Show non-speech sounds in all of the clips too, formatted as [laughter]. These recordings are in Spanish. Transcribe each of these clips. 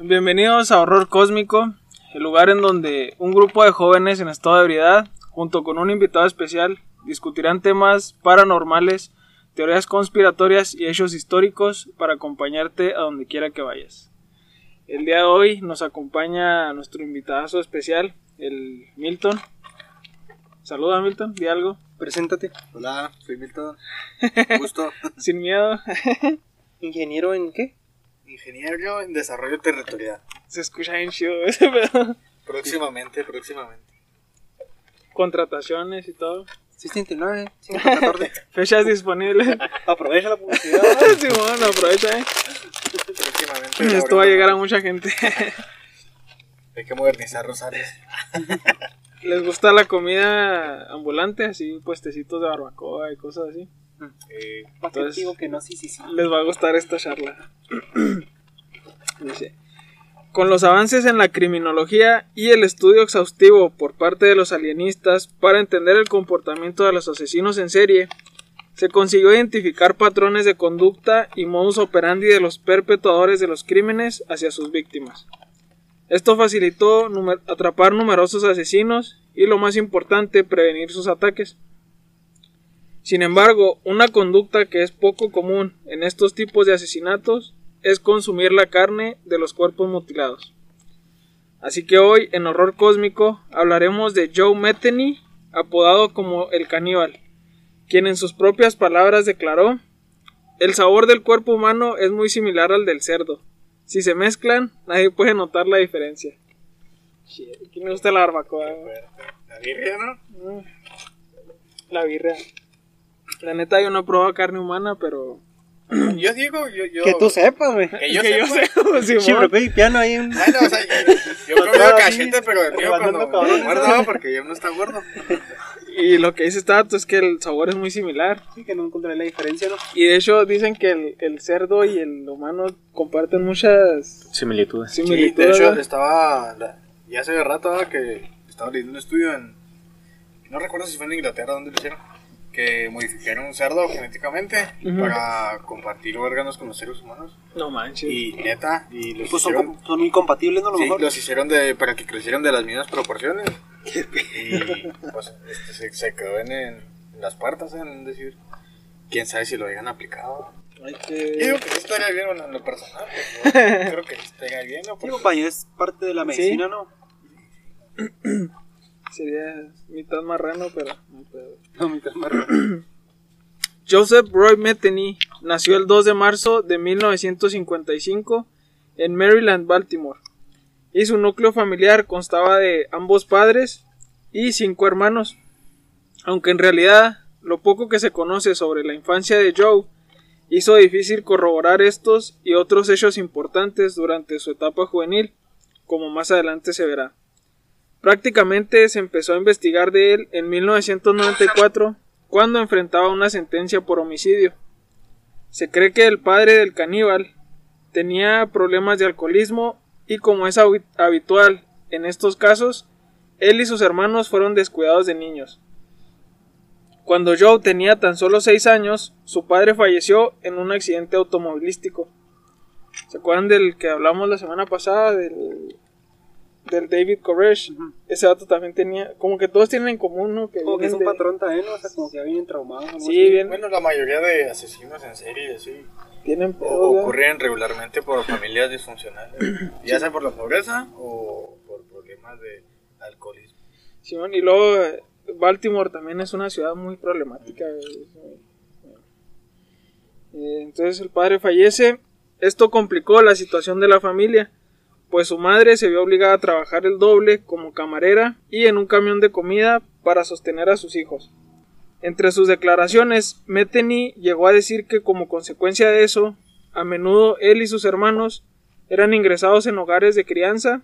Bienvenidos a Horror Cósmico, el lugar en donde un grupo de jóvenes en estado de ebriedad, junto con un invitado especial, discutirán temas paranormales, teorías conspiratorias y hechos históricos para acompañarte a donde quiera que vayas. El día de hoy nos acompaña nuestro invitado especial, el Milton. Saluda Milton, di algo. Preséntate. Hola, soy Milton. [laughs] Gusto. Sin miedo. [laughs] ¿Ingeniero en qué? Ingeniero en desarrollo territorial. Se escucha bien chido [laughs] ese pedo. Próximamente, próximamente. Contrataciones y todo. 639, 514. [laughs] Fechas disponibles. Aprovecha la publicidad. [laughs] Simón, aprovecha, eh. Próximamente. Esto va a llegar a mucha gente. Hay que modernizar Rosales. ¿Les gusta la comida ambulante? Así, puestecitos de barbacoa y cosas así. Eh, ¿Para qué Entonces- digo que no? Sí, sí, sí. Les va a gustar esta charla. [clears throat] Dice, con los avances en la criminología y el estudio exhaustivo por parte de los alienistas para entender el comportamiento de los asesinos en serie, se consiguió identificar patrones de conducta y modus operandi de los perpetuadores de los crímenes hacia sus víctimas. Esto facilitó atrapar numerosos asesinos y, lo más importante, prevenir sus ataques. Sin embargo, una conducta que es poco común en estos tipos de asesinatos es consumir la carne de los cuerpos mutilados. Así que hoy, en Horror Cósmico, hablaremos de Joe Metheny, apodado como el caníbal, quien en sus propias palabras declaró, el sabor del cuerpo humano es muy similar al del cerdo. Si se mezclan, nadie puede notar la diferencia. Shit, ¿Quién me gusta la barbacoa? la birria, ¿no? Mm. La birria. La neta yo no he probado carne humana, pero... [clears throat] Yo digo, yo. yo Que tú sepas, güey. Que yo que yo sepa. sé, [laughs] Simón. Chibre, y piano ahí. Un... Bueno, o sea, yo, yo comí cachete, pero el mío cuando cabrones, me guardo, porque yo no está gordo. Y lo que dice este dato es que el sabor es muy similar. Sí, que no encontré la diferencia, ¿no? Y de hecho dicen que el, el cerdo y el humano comparten muchas Similitudes. Sí, similitudes. de hecho, estaba. la- ya hace rato ¿verdad? que estaba leyendo un estudio en. No recuerdo si fue en Inglaterra donde lo hicieron. Que modificaron un cerdo genéticamente para compartir órganos con los seres humanos. No manches. Y neta, y los Pues son, hicieron. com- son incompatibles, ¿no? A lo Sí, mejor. los hicieron de, para que crecieran de las mismas proporciones. Y pues este, se, se quedó en, en las puertas, en decir, quién sabe si lo hayan aplicado. Yo que- digo que sí estaría bien bueno, en lo personal, pues, yo creo que sí estaría bien, ¿no? Sí, Porque- compañero, es parte de la medicina, ¿no? Sería mitad marrano, pero no pedo. No, mientras más raro. Joseph Roy Metheny nació el 2 de marzo de 1955 en Maryland, Baltimore. Y su núcleo familiar constaba de ambos padres y cinco hermanos. Aunque en realidad lo poco que se conoce sobre la infancia de Joe hizo difícil corroborar estos y otros hechos importantes durante su etapa juvenil, como más adelante se verá. Prácticamente se empezó a investigar de él en 1994 cuando enfrentaba una sentencia por homicidio. Se cree que el padre del caníbal tenía problemas de alcoholismo y como es habi- habitual en estos casos, él y sus hermanos fueron descuidados de niños. Cuando Joe tenía tan solo 6 años, su padre falleció en un accidente automovilístico. ¿Se acuerdan del que hablamos la semana pasada? Del, del David Koresh. Ese dato también tenía, como que todos tienen en común, ¿no? Que Como que es un de- patrón también, ¿no? O sea, como que ya vienen traumados. ¿no? Sí, bien, Bueno, la mayoría de asesinos en serie así tienen ocurren regularmente por familias disfuncionales, [clears throat] ya sea por la pobreza o por problemas de alcoholismo. Simón, y luego eh, Baltimore también es una ciudad muy problemática. Eh, Entonces el padre fallece. Esto complicó la situación de la familia, pues su madre se vio obligada a trabajar el doble como camarera y en un camión de comida para sostener a sus hijos. Entre sus declaraciones, Metheny llegó a decir que como consecuencia de eso, a menudo él y sus hermanos eran ingresados en hogares de crianza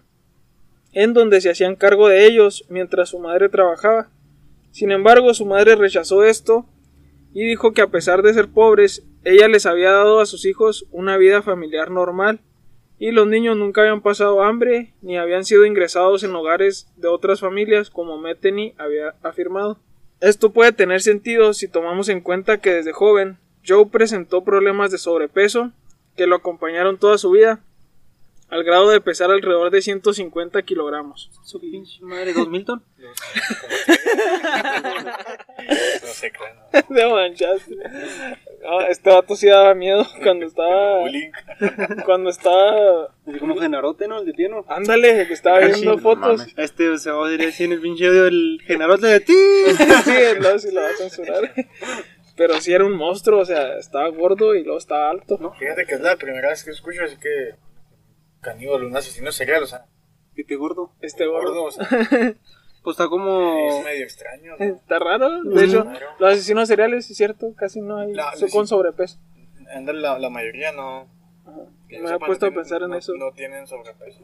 en donde se hacían cargo de ellos mientras su madre trabajaba. Sin embargo, su madre rechazó esto y dijo que a pesar de ser pobres, ella les había dado a sus hijos una vida familiar normal y los niños nunca habían pasado hambre ni habían sido ingresados en hogares de otras familias como Metheny había afirmado. Esto puede tener sentido si tomamos en cuenta que desde joven Joe presentó problemas de sobrepeso que lo acompañaron toda su vida, al grado de pesar alrededor de 150 kilogramos. Su pinche madre, ¿dos Milton? [laughs] No sé, claro. no. Te manchaste. No, [laughs] este vato sí daba miedo cuando estaba. [laughs] Cuando estaba. Como Genarote, ¿no? El de piano. Ándale, que estaba Ah, viendo sí, no fotos. mames. Este se va a decir así en el pinche audio del Genarote de ti. sí, luego sí lo va a censurar. Pero sí era un monstruo, o sea, estaba gordo y luego estaba alto. ¿no? Fíjate que es la primera vez que escucho así que caníbal, un asesino serial, o sea, Pite gordo. Este gordo. gordo, o sea, [laughs] Pues está como. es medio extraño. ¿no? Está raro. De hecho, los asesinos seriales, es cierto, casi no hay. La- son sí. con sobrepeso. La, la mayoría no. Me he sepa, puesto no a pensar tienen- en no- eso. No tienen sobrepeso.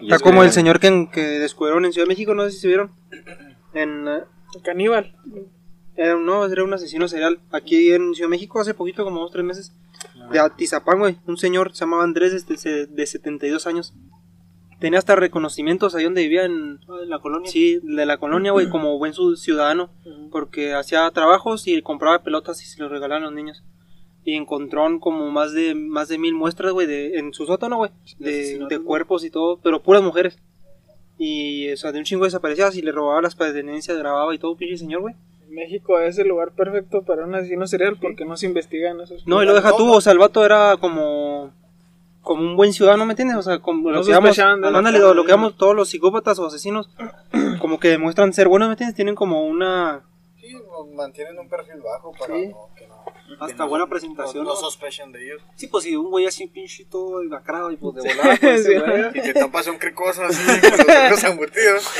Y Está es como que- el señor que, que descubrieron en Ciudad de México, no sé si se vieron. [clears throat] En. eh, Caníbal. Era, un- no, era un asesino serial. Aquí en Ciudad de México hace poquito, como dos tres meses. De Atizapán, güey. Un señor se llamaba Andrés de, de 72 años. Tenía hasta reconocimientos ahí donde vivía en... la colonia. Sí, de la colonia, güey, como buen ciudadano. Porque hacía trabajos y compraba pelotas y se los regalaban a los niños. Y encontró como más de más de mil muestras, güey, de, en su sótano, güey. De, cuerpos y todo, pero puras mujeres. Y, o sea, de un chingo desaparecidas y le robaba las pertenencias, grababa y todo, pinche señor, güey. México es el lugar perfecto para un asesino serial porque no se investigan esos. No, y lo deja tú, o sea, el vato era como como un buen ciudadano, ¿me entiendes? O sea, como No lo que vamos, ándale, lo, lo que vamos todos los psicópatas o asesinos, [clears throat] como que demuestran ser buenos, ¿me entiendes? Tienen como una... Sí, mantienen un perfil bajo para Sí. no. Hasta no- buena presentación, No, no ¿no? sospechen de ellos. Sí, pues si un güey así pinche todo lacrado y pues de volada, pues [laughs] Sí. Y te tapas un cricoso así [laughs] con los ojos embutidos.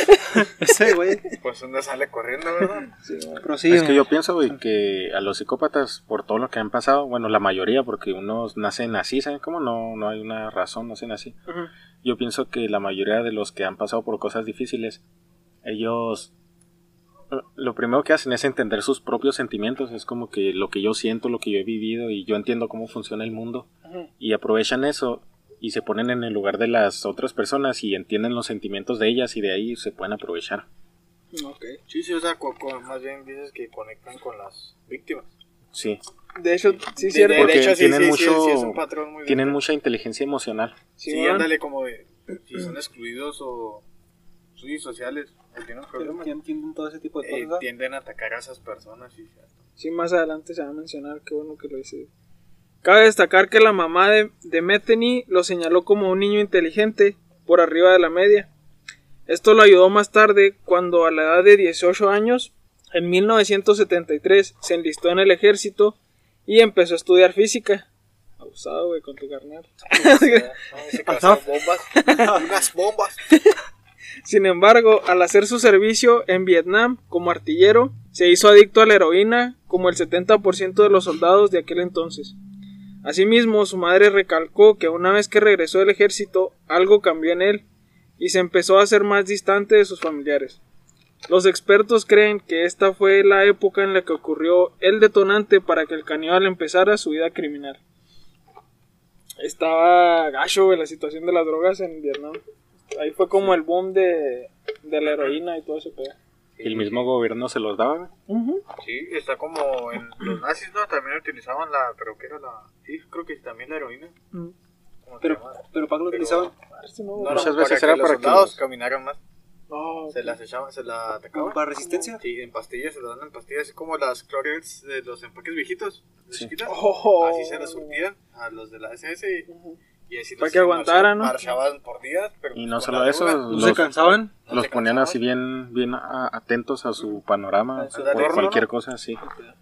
Ese, güey. Pues uno sale corriendo, ¿verdad? Pero sí, Es que yo pienso, güey, que a los psicópatas, por todo lo que han pasado, bueno, la mayoría, porque unos nacen así, ¿saben cómo? No, no hay una razón, nacen así. Yo pienso que la mayoría de los que han pasado por cosas difíciles, ellos lo- primero que hacen es entender sus propios sentimientos, es como que lo que yo siento, lo que yo he vivido y yo entiendo cómo funciona el mundo y aprovechan eso y se ponen en el lugar de las otras personas y entienden los sentimientos de ellas y de ahí se pueden aprovechar. Ok. Sí, sí, o sea, co- co- más bien dices que conectan con las víctimas. Sí, De hecho, sí, De- cierto. de, Porque de hecho, sí, tienen sí, sí, mucho- sí, es un patrón muy tienen dentro. mucha inteligencia emocional. Sí, ándale, como de. Si son excluidos o. Sí, sociales, tienen problemas. Que entienden todo ese tipo de eh, cosas. ¿verdad? tienden a atacar a esas personas y Sí, más adelante se va a mencionar, qué bueno que lo dice. Cabe destacar que la mamá de, de Metheny lo señaló como un niño inteligente, por arriba de la media. Esto lo ayudó más tarde, cuando a la edad de 18 años, en 1973, se enlistó en el ejército y empezó a estudiar física. Abusado, güey, con tu carnal. [laughs] [laughs] causaron bombas. [laughs] unas bombas. Sin embargo, al hacer su servicio en Vietnam como artillero, se hizo adicto a la heroína como el 70% de los soldados de aquel entonces. Asimismo, su madre recalcó que una vez que regresó del ejército, algo cambió en él y se empezó a hacer más distante de sus familiares. Los expertos creen que esta fue la época en la que ocurrió el detonante para que el caníbal empezara su vida criminal. Estaba gacho la situación de las drogas en Vietnam. Ahí fue como el boom de, de la heroína y todo ese pedo. Y el mismo gobierno se los daba. güey. Sí, está como en los nazis, ¿no? También utilizaban la. Pero que era la. Sí, creo que también la heroína. Mm. ¿Cómo se Pero, pero ¿para qué lo utilizaban? Parece, ¿no? No, Muchas no, veces para era que para los que soldados los- caminaran más. No, Se las echaban, se la atacaban. ¿Para resistencia? Sí, en pastillas, se las dan en pastillas, así como las Clorets de los empaques viejitos. de Sí. chiquitas. Oh. Así se las surtían a los de la SS y, y así Para que aguantaran, ¿no? Marchaban por días, pero Y pues no solo eso, droga, ¿No los- se cansaban? no los se ponían cansaban. así bien, bien atentos a su panorama, A su por entorno, cualquier cosa así.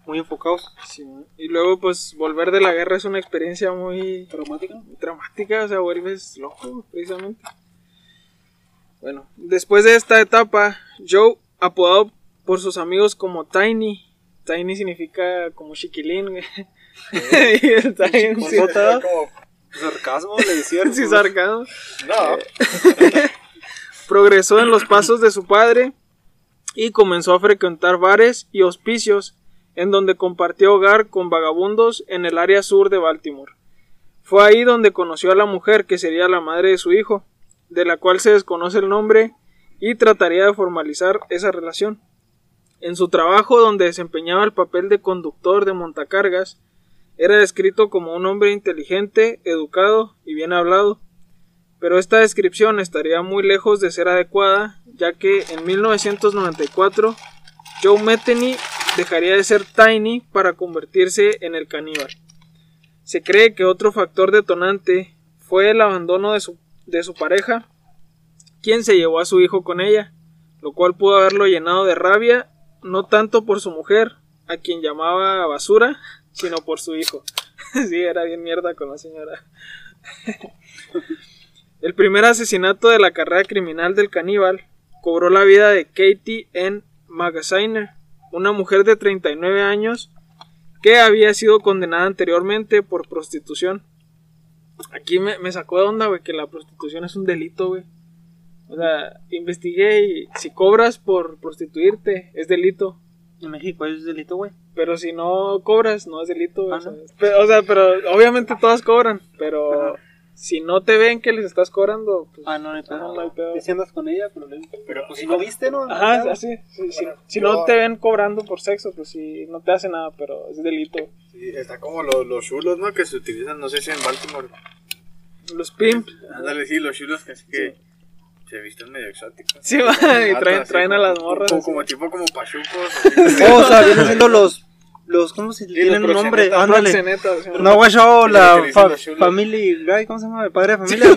Muy enfocados. Sí, y luego, pues, volver de la guerra es una experiencia muy ¿Traumática? traumática, o sea, vuelves loco, precisamente. Bueno, después de esta etapa, Joe, apodado por sus amigos como Tiny, Tiny significa como chiquilín, [laughs] y el Tiny, sí, como, Sarcasmo, le [laughs] decían. sí, sarcasmo. no, [laughs] progresó en los pasos de su padre y comenzó a frecuentar bares y hospicios en donde compartió hogar con vagabundos en el área sur de Baltimore. Fue ahí donde conoció a la mujer que sería la madre de su hijo, de la cual se desconoce el nombre y trataría de formalizar esa relación. En su trabajo donde desempeñaba el papel de conductor de montacargas, era descrito como un hombre inteligente, educado y bien hablado, pero esta descripción estaría muy lejos de ser adecuada, ya que en 1994 Joe Metheny dejaría de ser Tiny para convertirse en el caníbal. Se cree que otro factor detonante fue el abandono de su, de su pareja, quien se llevó a su hijo con ella, lo cual pudo haberlo llenado de rabia, no tanto por su mujer, a quien llamaba basura, sino por su hijo. [laughs] sí, era bien mierda con la señora. [laughs] El primer asesinato de la carrera criminal del caníbal cobró la vida de Katie N. Magaziner, una mujer de 39 años que había sido condenada anteriormente por prostitución. Aquí me, me sacó de onda, güey, que la prostitución es un delito, güey. O sea, investigué y si cobras por prostituirte, es delito. En México es delito, güey. Pero si no cobras, no es delito. Ah, o, sea, ¿no? pero, o sea, pero obviamente todas cobran, pero Ajá. si no te ven que les estás cobrando, pues... Ah, no, neta. no, no hay pedo. Que si andas con ella, pero, le- Pero- pues si no viste, ¿no? Ajá, así. sí, sí. si no te ven cobrando por sexo, pues sí, no te hace nada, pero es delito. Sí, está como los, los chulos, ¿no? Que se utilizan, no sé si en Baltimore. Los pimp, Ándale, sí, los chulos que así que se visten medio exóticos. sí, va, y traen, traen a como- las morras. Como, como tipo como pachucos. [laughs] Oh, o sea, [laughs] vienen siendo los. los ¿Cómo se tienen un nombre? Ándale. Proxenetas, o sea, No, güey, yo, Sí, la fa- los. Family Guy, ¿cómo se llama? El padre de familia.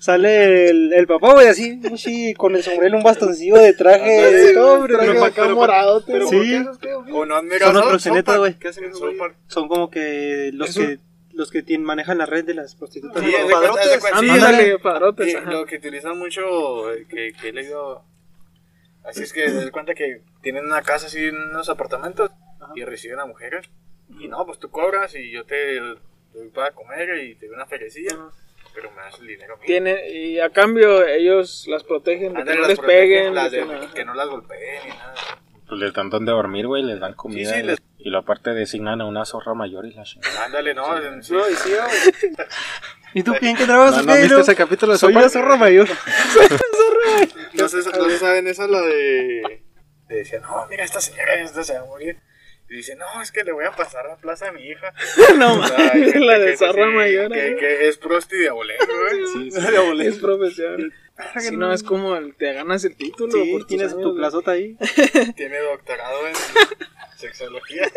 Sale el, el papá, güey, así, sí, con el sombrero, un bastoncillo de traje. Ándale, todo, hombre, Pero traje- acá morado, Pero Sí. O no han Son mirado los South proxenetas, güey. Son como que los que los que tienen, manejan la red de las prostitutas. Sí, cuenta, sí, Ándale, padrotes, ajá. lo que utilizan mucho, eh, que, que he leído, así es que se das cuenta que tienen una casa así, unos apartamentos, y reciben a mujeres, y no, pues tú cobras y yo te doy para comer y te doy una ferecilla, Ajá. pero me das el dinero a mí. Tiene, y a cambio ellos las protegen de que no les peguen, de que no las golpeen ni nada. Pues les dan donde dormir, güey, les dan comida. Sí, sí, y, les- y lo aparte designan a una zorra mayor y la. Ándale, no, en- sí. No, y sí, güey. ¿Y tú quién que trabajas ¿No, no viste ese capítulo de Soy South la Park? zorra mayor. No sé, no saben esa la de. de decía, no, mira, esta señora, esta se va a morir. Y dice, no, es que le voy a pasar la plaza a mi hija. [laughs] no O sea, gente la de zorra así, mayor. Que, que es prosti de abuelo, güey. [laughs] Es profesión. Si no es como el, te ganas el título. Sí, por tus tienes años, tu plazota ahí. [laughs] Tiene doctorado en sexología.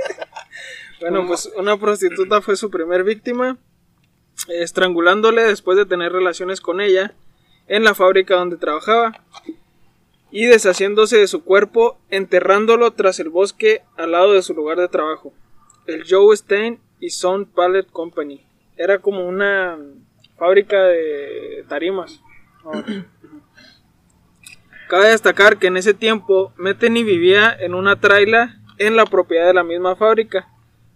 Bueno, pues una prostituta fue su primer víctima, estrangulándole después de tener relaciones con ella en la fábrica donde trabajaba y deshaciéndose de su cuerpo, enterrándolo tras el bosque al lado de su lugar de trabajo, el Joe Stein y Son Pallet Company. Era como una fábrica de tarimas. [clears throat] Cabe destacar que en ese tiempo Metheny vivía en una traila en la propiedad de la misma fábrica,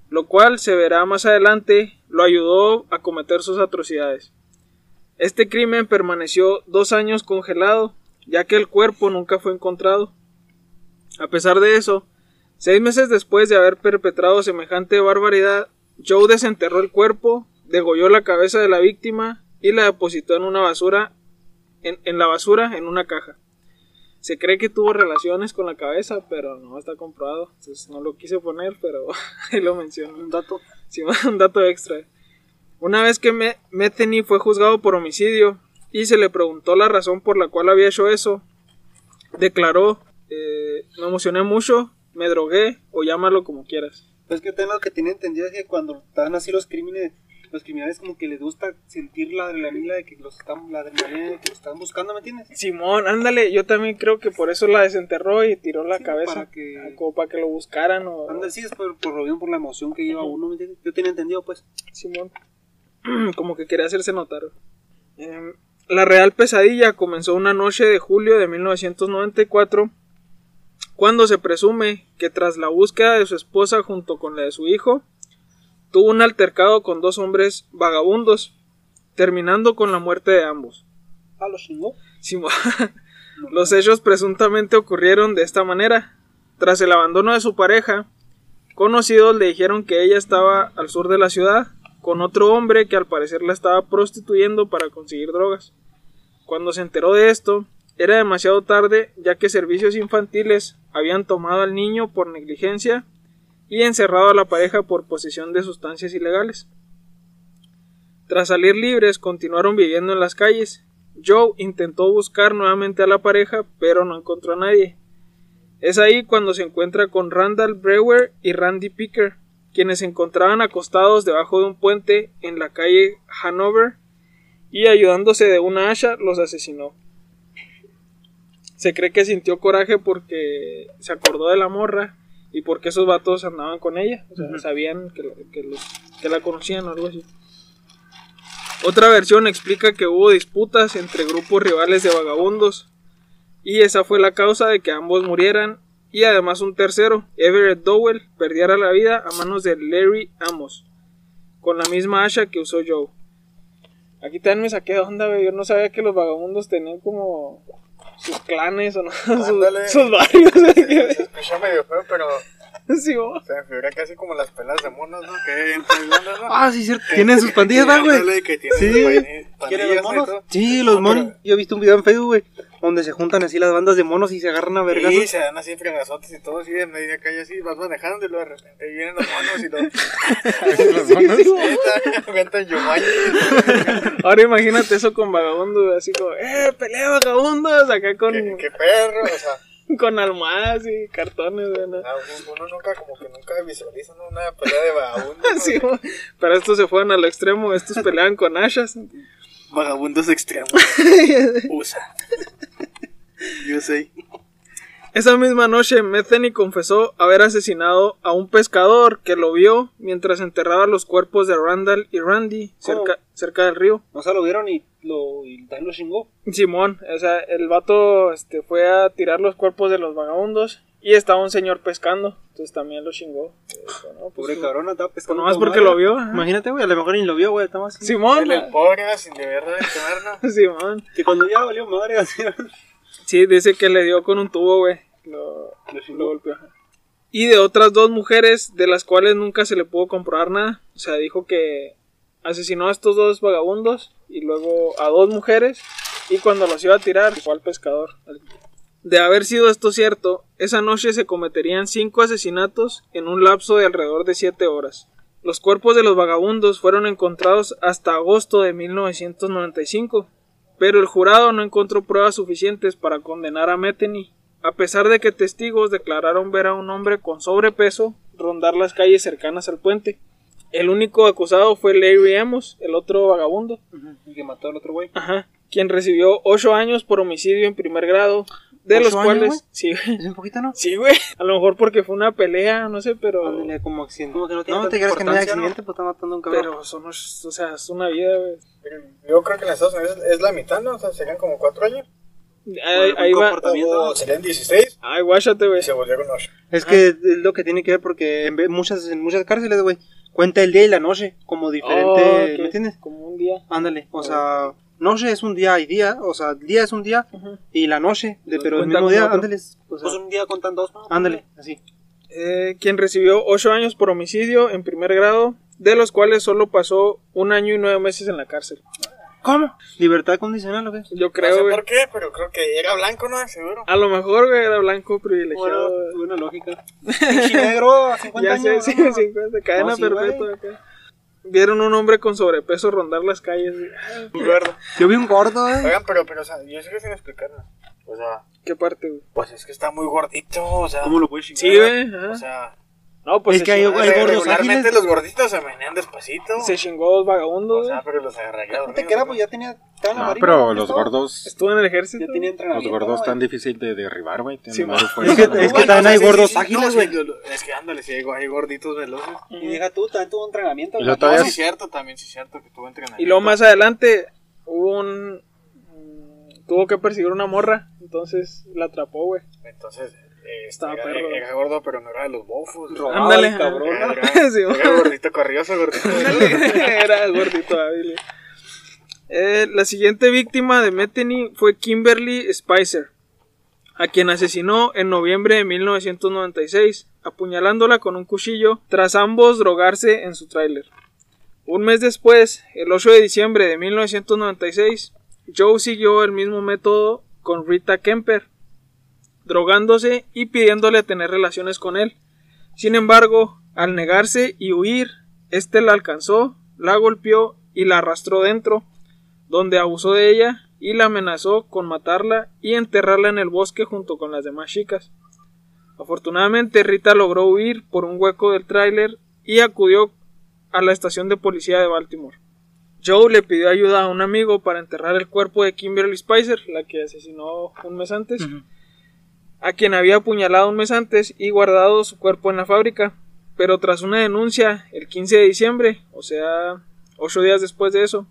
lo cual se verá más adelante lo ayudó a cometer sus atrocidades. Este crimen permaneció dos años congelado, ya que el cuerpo nunca fue encontrado. A pesar de eso, seis meses después de haber perpetrado semejante barbaridad, Joe desenterró el cuerpo, degolló la cabeza de la víctima y la depositó en una basura, en, en la basura en una caja. Se cree que tuvo relaciones con la cabeza, pero no está comprobado. Entonces no lo quise poner, pero [laughs] ahí lo menciono. Un dato. Sí, [laughs] un dato extra. Una vez que Me- Metheny fue juzgado por homicidio y se le preguntó la razón por la cual había hecho eso, declaró, eh, me emocioné mucho, me drogué o llámalo como quieras. Pues que tengo lo que tenía entendido es que cuando están así los crímenes, los criminales como que les gusta sentir la adrenalina de que los están, la adrenalina de que los están buscando, ¿me entiendes? Simón, ándale, yo también creo que por eso la desenterró y tiró la Sí, cabeza, para que- ah, como para que lo buscaran o... Anda, sí, es por, por lo mismo, por la emoción que lleva uno, ¿me entiendes? Yo tenía entendido, pues. Simón. [clears throat] Como que quería hacerse notar. Em, la real pesadilla comenzó una noche de julio de 1994, cuando se presume que tras la búsqueda de su esposa junto con la de su hijo, tuvo un altercado con dos hombres vagabundos, terminando con la muerte de ambos. Ah, lo chingó. Simón. [laughs] Los hechos presuntamente ocurrieron de esta manera. Tras el abandono de su pareja, conocidos le dijeron que ella estaba al sur de la ciudad con otro hombre que al parecer la estaba prostituyendo para conseguir drogas. Cuando se enteró de esto, era demasiado tarde ya que servicios infantiles habían tomado al niño por negligencia y encerrado a la pareja por posesión de sustancias ilegales. Tras salir libres, continuaron viviendo en las calles Joe intentó buscar nuevamente a la pareja, pero no encontró a nadie. Es ahí cuando se encuentra con Randall Brewer y Randy Picker, quienes se encontraban acostados debajo de un puente en la calle Hanover y ayudándose de una hacha los asesinó. Se cree que sintió coraje porque se acordó de la morra y porque esos vatos andaban con ella, o sea, sabían que, la- que los- que la conocían o algo así. Otra versión explica que hubo disputas entre grupos rivales de vagabundos y esa fue la causa de que ambos murieran y además un tercero, Everett Dowell, perdiera la vida a manos de Larry Amos con la misma hacha que usó Joe. Aquí también me saqué de onda, güey. Yo no sabía que los vagabundos tenían como sus clanes o no, [laughs] sus, sus barrios. Se escucha medio feo, pero [laughs] Sí, bo. se me figura casi como las pelas de monos, ¿no? Que hay entre bandas, ¿no? Ah, sí, cierto. Tienen sus pandillas, ¿va, güey? Sí. ¿Quieren los monos? Sí, los No, monos. Yo he visto un video en Facebook, güey, donde se juntan así las bandas de monos y se agarran a vergas. Sí, se dan así fregazotes y todo así en media calle así, vas manejando y luego de repente vienen los monos y los... Los monos. Yumanji. Ahora imagínate eso con vagabundos, así como, ¡eh, pelea vagabundos! Acá con, qué perro, o sea, [laughs] con almohadas y cartones, güey, ¿no? ah, uno nunca como que nunca visualiza ¿no? una pelea de vagabundos. [laughs] ¿no? Sí, pero estos se fueron al extremo, estos peleaban con hachas. Vagabundos extremos. [laughs] USA. Yo sé. Esa misma noche, Metheny confesó haber asesinado a un pescador que lo vio mientras enterraba los cuerpos de Randall y Randy cerca, cerca del río. O sea, lo vieron y, lo, y también lo chingó. Simón, o sea, el vato este, fue a tirar los cuerpos de los vagabundos y estaba un señor pescando, entonces también lo chingó. Bueno, pues, Pobre cabrón, andaba pues pescando. nomás porque madre. lo vio. ajá. Imagínate, güey, a lo mejor ni lo vio, güey, estamos así. Simón, El pobre sin deber de. [laughs] Simón. Que cuando ya valió madre, así. Sí, dice que le dio con un tubo, güey. Lo, Lo chingó. lo golpeó. ajá. Y de otras dos mujeres, de las cuales nunca se le pudo comprobar nada. O sea, dijo que asesinó a estos dos vagabundos y luego a dos mujeres. Y cuando los iba a tirar, fue al pescador. De haber sido esto cierto, esa noche se cometerían cinco asesinatos en un lapso de alrededor de siete horas. Los cuerpos de los vagabundos fueron encontrados hasta agosto de 1995, pero el jurado no encontró pruebas suficientes para condenar a Metheny, a pesar de que testigos declararon ver a un hombre con sobrepeso rondar las calles cercanas al puente. El único acusado fue Larry Amos, el otro vagabundo, Y que mató al otro güey. ajá, quien recibió ocho años por homicidio en primer grado, de los ¿Ocho años, cuales, güey? sí, güey. Es un poquito, ¿no? Sí, güey. A lo mejor porque fue una pelea, no sé, pero. Ándale, como accidente. Como que no tiene no, te creas que no hay importancia, ¿no? accidente, pues está matando a un cabrón. Pero son, o sea, es una vida, güey. Yo creo que en Estados Unidos es la mitad, ¿no? O sea, serían como cuatro años. Ahí, ahí va. O serían 16 Ay, guáchate, güey. se volvieron 8. Es que es lo que tiene que ver porque en muchas, en muchas cárceles, güey, cuenta el día y la noche como diferente, Oh. ¿me entiendes? Como un día. Ándale, o sea, noche es un día y día, o sea, día es un día y la noche, de, pero el mismo día, ándale, o sea, Pues un día contan dos, ¿no? ándale, así. Eh, quien recibió ocho años por homicidio en primer grado, de los cuales solo pasó un año y nueve meses en la cárcel. ¿Cómo? ¿Libertad condicional o qué? Yo no creo, sé güey. por qué, pero creo que era blanco, ¿no? Seguro. A lo mejor, güey, era blanco privilegiado. Bueno, buena lógica. [laughs] Negro, a 50 ya sé, años. sí, ¿no? 50, cadena No, sí, perpetua acá. Vieron un hombre con sobrepeso rondar las calles. güey. Yo vi un gordo, eh. Oigan, pero, pero, o sea, yo sigo sin explicarme. O sea, ¿Qué parte, güey? pues es que está muy gordito, o sea. ¿Cómo lo puedes chingar? Sí, güey. O sea, No, pues Es que hay- hay gordos regularmente ágiles. los gorditos se menean despacito. Se chingó dos vagabundos, O sea, pero los agarraría No te queda, pues ya tenía. la No, pero los gordos, Estuvo en el ejército. Ya tenía los gordos tan difícil de derribar, güey. Sí, más ma. fuerza, Es que- que también hay gordos sí, ágiles, güey. Es que ándale, sí, hay, hay gorditos veloces. Y deja tú, también tuvo entrenamiento. Y todavía sí, es- cierto, también sí, cierto que tuvo entrenamiento. Y luego más adelante hubo un. mm, Tuvo que perseguir una morra. Entonces la atrapó, güey. Entonces, eh, Estaba era, perro. era gordo, pero no era de los bofos. Robaba Ándale, el cabrón. Era, [laughs] ¿no? era- Sí, era gordito corrioso, gordito. [laughs] Era gordito hábil. Eh, la siguiente víctima de Metheny fue Kimberly Spicer, a quien asesinó en noviembre de 1996, apuñalándola con un cuchillo tras ambos drogarse en su tráiler. Un mes después, el 8 de diciembre de 1996, Joe siguió el mismo método con Rita Kemper, drogándose y pidiéndole tener relaciones con él. Sin embargo, al negarse y huir, este la alcanzó, la golpeó y la arrastró dentro, donde abusó de ella y la amenazó con matarla y enterrarla en el bosque junto con las demás chicas. Afortunadamente Rita logró huir por un hueco del tráiler y acudió a la estación de policía de Baltimore. Joe le pidió ayuda a un amigo para enterrar el cuerpo de Kimberly Spicer, la que asesinó un mes antes, a quien había apuñalado un mes antes y guardado su cuerpo en la fábrica. Pero tras una denuncia el 15 de diciembre, o sea, ocho días después de eso,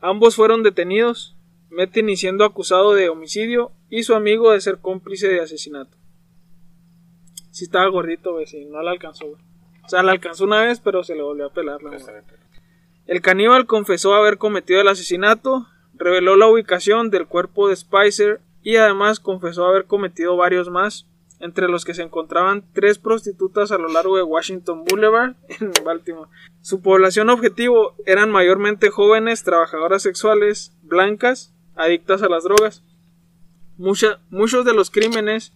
ambos fueron detenidos, Metin siendo acusado de homicidio y su amigo de ser cómplice de asesinato. Si estaba gordito, güey, sí, no la alcanzó, güey. O sea, la alcanzó una vez, pero se le volvió a pelar la. El caníbal confesó haber cometido el asesinato, reveló la ubicación del cuerpo de Spicer y además confesó haber cometido varios más, entre los que se encontraban tres prostitutas a lo largo de Washington Boulevard [laughs] en Baltimore. Su población objetivo eran mayormente jóvenes trabajadoras sexuales, blancas, adictas a las drogas. Muchos de los crímenes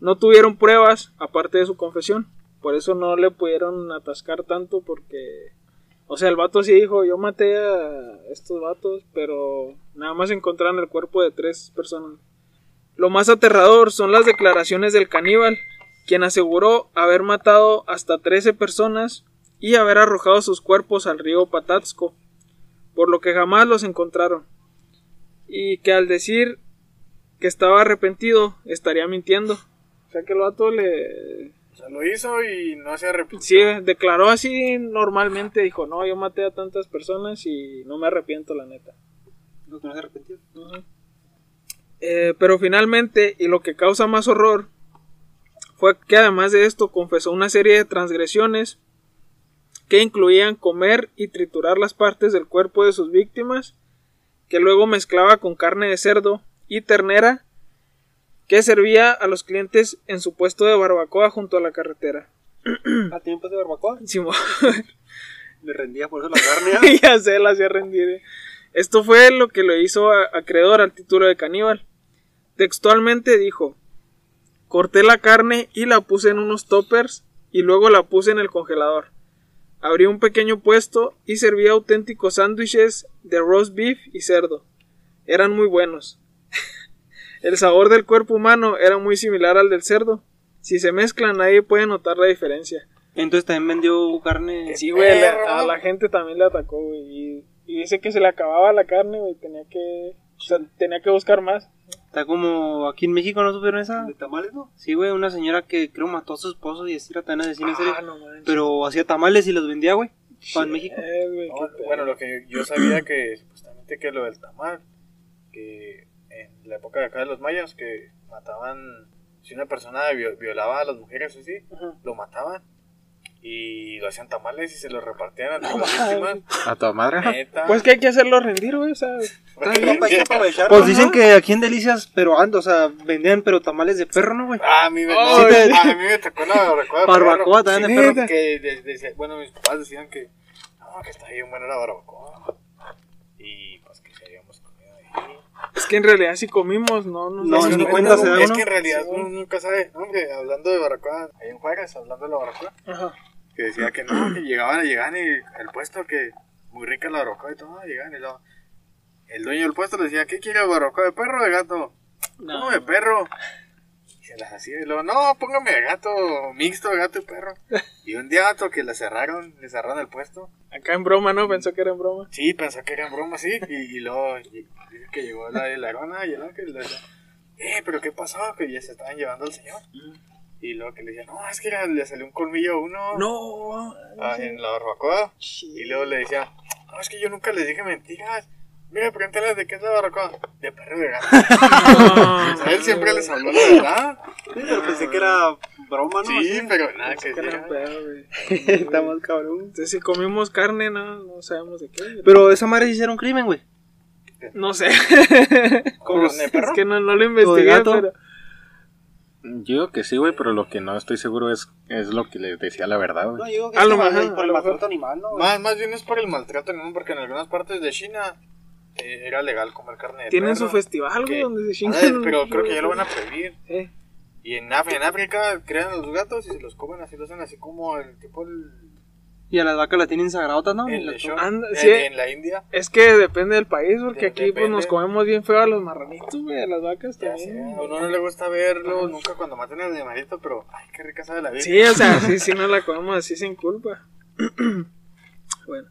no tuvieron pruebas aparte de su confesión. Por eso no le pudieron atascar tanto porque... O sea, el vato sí dijo, yo maté a estos vatos, pero nada más encontraron el cuerpo de tres personas. Lo más aterrador son las declaraciones del caníbal, quien aseguró haber matado hasta 13 personas y haber arrojado sus cuerpos al río Patatsco, por lo que jamás los encontraron. Y que al decir que estaba arrepentido, estaría mintiendo. O sea que el vato le, O sea, lo hizo y no se arrepintió. Sí, declaró así normalmente, dijo, no, yo maté a tantas personas y no me arrepiento, la neta. Que no se arrepintió. Eh, pero finalmente, y lo que causa más horror, fue que además de esto confesó una serie de transgresiones que incluían comer y triturar las partes del cuerpo de sus víctimas, que luego mezclaba con carne de cerdo y ternera, que servía a los clientes en su puesto de barbacoa junto a la carretera. A tiempos de barbacoa. [laughs] Simón. Le rendía por eso la carne. [laughs] ya se la hacía rendir. Esto fue lo que lo hizo acreedor al título de caníbal. Textualmente dijo: Corté la carne y la puse en unos toppers y luego la puse en el congelador. Abrí un pequeño puesto y servía auténticos sándwiches de roast beef y cerdo. Eran muy buenos. [laughs] el sabor del cuerpo humano era muy similar al del cerdo. Si se mezclan nadie puede notar la diferencia. Entonces también vendió carne. Sí, güey, a la gente también le atacó, güey. Y, y dice que se le acababa la carne, güey. Tenía que, o sea, tenía que buscar más. Está como aquí en México, ¿no supieron esa? De tamales, ¿no? Sí, güey, una señora que creo mató a su esposo y así era tan asesina. Ah, no manches. Pero hacía tamales y los vendía, güey. Para en México. Eh, güey, No, qué pedo. bueno, lo que yo sabía que supuestamente que lo del tamal, que en la época de acá de los mayas, que mataban, si una persona vi- violaba a las mujeres así, Ajá. lo mataban y lo hacían tamales y se los repartían a las víctimas. A tu madre. Neta. Pues que hay que hacerlo rendir, güey. O sea, Hay que aprovechar. Pues dicen que aquí en Delicias, pero ando, o sea, vendían pero tamales de perro, ¿no, güey? Ah, a mí me, Ay. sí te- a mí me tocó la barbacoa. Barbacoa también de perro. Que de- de- bueno, mis papás decían que, no, que está bien buena la barbacoa. Y pues que si habíamos comido ahí. es que en realidad si comimos, no, no, No, sé, ni no, cuenta se da Es uno. que en realidad Sí, uno nunca sabe, ¿no? Hombre, hablando de barbacoa, ahí en Juárez, hablando de la barbacoa, Ajá. Que decía que no, que llegaban, llegaban y el puesto, que muy rica la barbacoa y todo, llegaban y luego, el dueño del puesto le decía, ¿qué quiere barbacoa de perro o de gato? No, de perro. Y se las hacía y luego, no, póngame de gato, mixto de gato y perro. Y un día gato que le cerraron, le cerraron el puesto. Acá en broma, ¿no? Pensó que era en broma. Sí, pensó que eran bromas, sí. Y, y luego y- que llegó la la arona y el ángel le eh, pero ¿qué pasó? Que ya se estaban llevando al señor. Y luego que le decía, no, es que era- le salió un colmillo a uno No. ah, en la barbacoa. Y luego le decía, no, es que yo nunca les dije mentiras. Mira, pregúntale de qué es la barbacoa. De perro de gato. [laughs] O sea, él siempre les habló la verdad. Sí, pero pensé que era broma, ¿no? Sí, Así. pero nada que Que era un decir. pedo, güey. Está más cabrón. Entonces si comimos carne, no, no sabemos de qué. Pero esa madre sí hicieron crimen, güey. No sé. ¿Con [laughs] carne de perro? Es que no, no lo investigué, pero... Yo digo que sí, güey, pero lo que no estoy seguro es, es lo que les decía la verdad, No, güey. yo digo que A es lo por- mejor, por a el maltrato animal, ¿no? Más, más bien es por el maltrato animal, porque en algunas partes de China eh, era legal comer carne de Tienen perro. su festival, güey, donde se chingan. pero creo que ya lo van a prohibir. Eh, Y en, Af- en África crean los gatos y se los comen así, lo hacen así como el tipo el, Y a las vacas la tienen sagradotas, ¿no? En, Anda, sí. la India. Es que depende del país, porque De- aquí pues nos comemos bien feo a los marranitos, güey, a las vacas también. a uno no le gusta verlo nunca cuando maten al animalito, pero ay, qué rica sabe la vida. Sí, o sea, [laughs] sí, sí no la comemos así sin culpa. [clears throat] bueno.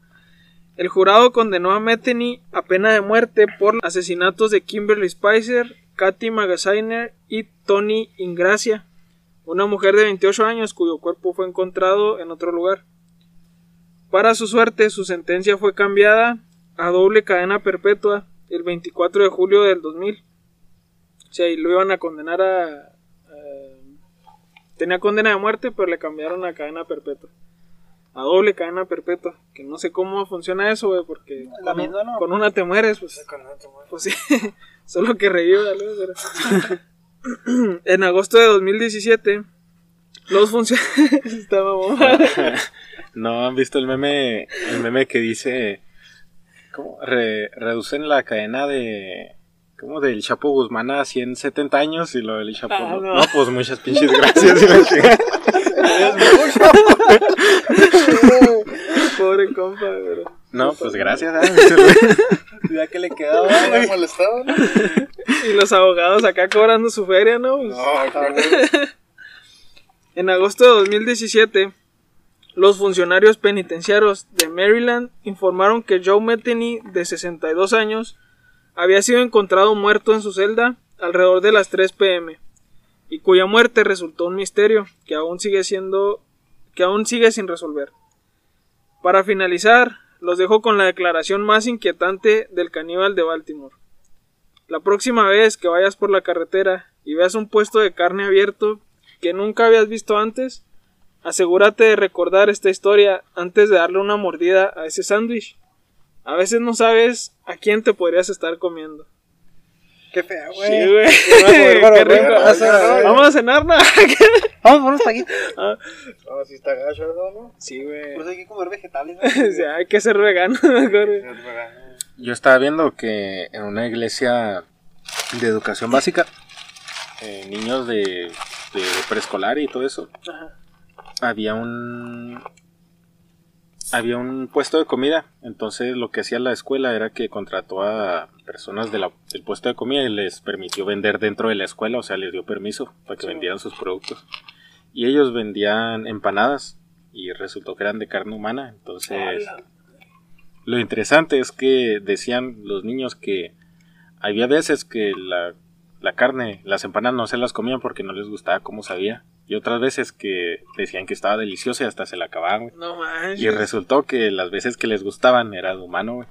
El jurado condenó a Metheny a pena de muerte por asesinatos de Kimberly Spicer, Katy Magasainer y Tony Ingracia, una mujer de 28 años cuyo cuerpo fue encontrado en otro lugar. Para su suerte, su sentencia fue cambiada a doble cadena perpetua el 24 de julio del 2000. O sea, y lo iban a condenar a, a- Tenía condena de muerte, pero le cambiaron a cadena perpetua. A doble cadena perpetua. Que no sé cómo funciona eso, güey, porque La con, misma, ¿no? con una te mueres, pues, Con otro, güey. pues sí. [laughs] Solo que reviva, ¿no? Pero- [laughs] en agosto de 2017, los funcionarios... [laughs] ¿No han visto el meme, el meme que dice, ¿cómo? Re- reducen la cadena de, ¿cómo? Del Chapo Guzmán a 170 años y lo del Chapo, Ah, no, pues muchas pinches gracias. y la [laughs] chingada. Pobre compa, pero... no, pues gracias. ah, Ya que le quedaba, me molestaba, ¿no? Y los abogados acá cobrando su feria, ¿no? Pues, No, cabrón. En agosto de 2017, los funcionarios penitenciarios de Maryland informaron que Joe Metheny, de 62 años, había sido encontrado muerto en su celda alrededor de las 3 pm y cuya muerte resultó un misterio que aún sigue siendo que aún sigue sin resolver. Para finalizar, los dejo con la declaración más inquietante del caníbal de Baltimore. La próxima vez que vayas por la carretera y veas un puesto de carne abierto que nunca habías visto antes, asegúrate de recordar esta historia antes de darle una mordida a ese sándwich. A veces no sabes a quién te podrías estar comiendo. Qué fea, güey. Sí, güey. [laughs] Qué Qué rico. Vamos a cenar, ¿no? [laughs] Vamos por unos taquitos. [laughs] No, sí está gacho, ¿no? Sí, güey. Pues hay que comer vegetales. O sea, hay que ser vegano, mejor. güey. Yo estaba viendo que en una iglesia de educación básica, eh, niños de, de preescolar y todo eso, Ajá. Había un había un puesto de comida entonces lo que hacía la escuela era que contrató a personas de la- del puesto de comida y les permitió vender dentro de la escuela o sea les dio permiso para que Sí. vendieran sus productos y ellos vendían empanadas y resultó que eran de carne humana entonces lo interesante es que decían los niños que había veces que la, la carne, las empanadas no se las comían porque no les gustaba cómo sabía. Y otras veces que decían que estaba deliciosa y hasta se la acababan, güey. No manches. Y resultó que las veces que les gustaban era de humano, güey.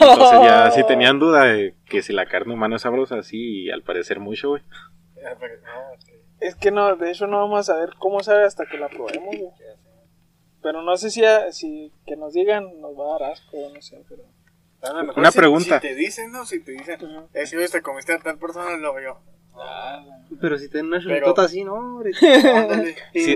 Entonces ya sí tenían duda de que si la carne humana es sabrosa, sí, y al parecer mucho, güey. Es que no, de hecho no vamos a saber cómo sabe hasta que la probemos, güey. Pero no sé si, a- si que nos digan nos va a dar asco, no sé, pero... Una si- pregunta. Si te dicen, ¿no? Si te dicen, Ujú. es que te comiste a tal persona, lo yo. Pero si tienen una Pero- chuletota así, ¿no? hombre? [laughs] Ándale.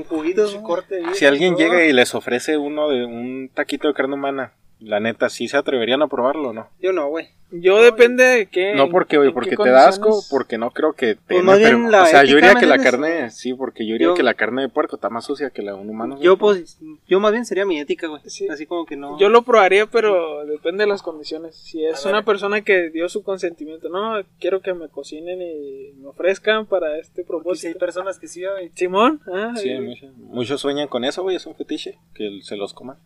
Juguitos, ¿no? Corte bien. Si alguien llega y les ofrece uno de un taquito de carne humana, la neta, ¿sí se atreverían a probarlo o no? Yo no, güey. Yo depende de qué... No porque, güey, porque te da asco, porque no creo que te... Pues más bien la o sea, yo diría ¿me que la carne, sí, porque yo diría Yo- que la carne de puerco está más sucia que la de un humano. Yo, pues, yo más bien sería mi ética, güey. Sí. Así como que no. Yo lo probaría, pero depende de las condiciones. Si es A ver. una persona que dio su consentimiento, no, quiero que me cocinen y me ofrezcan para este Porque si hay propósito. personas que sí, güey. Simón, ah, Sí, muchos, muchos sueñan con eso, güey, es un fetiche, que se los coman.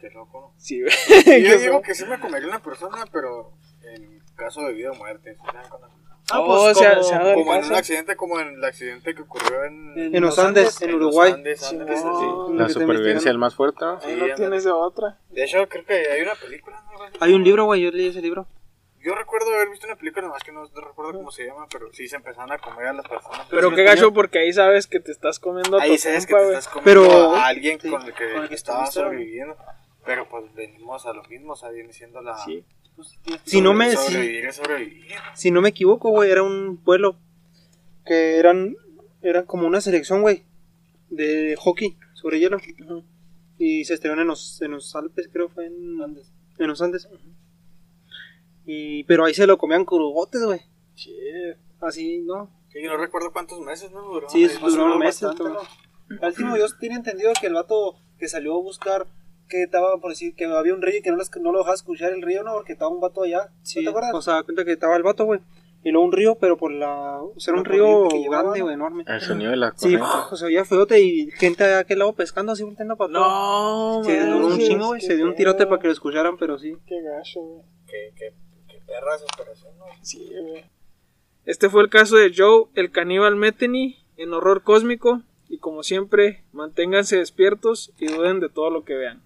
Qué loco, ¿no? sí, güey. [laughs] Yo digo que sí me comería una persona, pero en caso de vida o muerte. ¿sí Ah, Oh, pues, se ha- como- Como en un accidente, como en el accidente que ocurrió en, En los Andes, en en los Uruguay. Andes, Sí, Andes, no. Lo La supervivencia investigan. el más fuerte. Sí, no tienes de otra. De hecho, creo que hay una película, ¿no? Hay un libro, güey. Yo leí ese libro. Yo recuerdo haber visto una película, nomás que no recuerdo cómo se llama, pero sí se empezaron a comer a las personas. Pero si qué gacho porque ahí sabes que te estás comiendo a Ahí sabes que te estás comiendo Pero- a alguien sí, con el que, con el que estaba estuviste, ¿no? sobreviviendo. Pero pues venimos a lo mismo, o sea, viene siendo la... Sí. Si no me. si- Sobrevivir es sobrevivir. si no me equivoco, güey, era un pueblo que eran, eran como una selección, güey, de hockey sobre hielo. Y se estrellaron en los, en los Alpes, creo fue en Andes. En los Andes. Y, pero ahí se lo comían crugotes, güey. Shit. Así, ¿no? Sí, yo no recuerdo cuántos meses, ¿no? Duró Sí, es- duraron meses. bastante. ¿no? Al último, yo tenía entendido que el vato que salió a buscar que estaba por decir que había un río y que no, las- no lo dejaba escuchar el río, ¿no? Porque estaba un vato allá. Sí, ¿No te acuerdas? o sea, cuenta que estaba el vato, güey. Y luego un río, pero por la. O sea, era un río que grande, güey, enorme. El sonido de la Sí, corriente. o sea, había feote y gente de aquel lado pescando así volteando para. No, Se duró un chingo, güey. Se dio un tirote para que lo escucharan, pero sí. Qué gacho, güey. Qué, qué, qué perra desesperación, ¿no? Sí, güey. Este fue el caso de Joe, el caníbal Metheny, en horror cósmico. Y como siempre, manténganse despiertos y duden de todo lo que vean.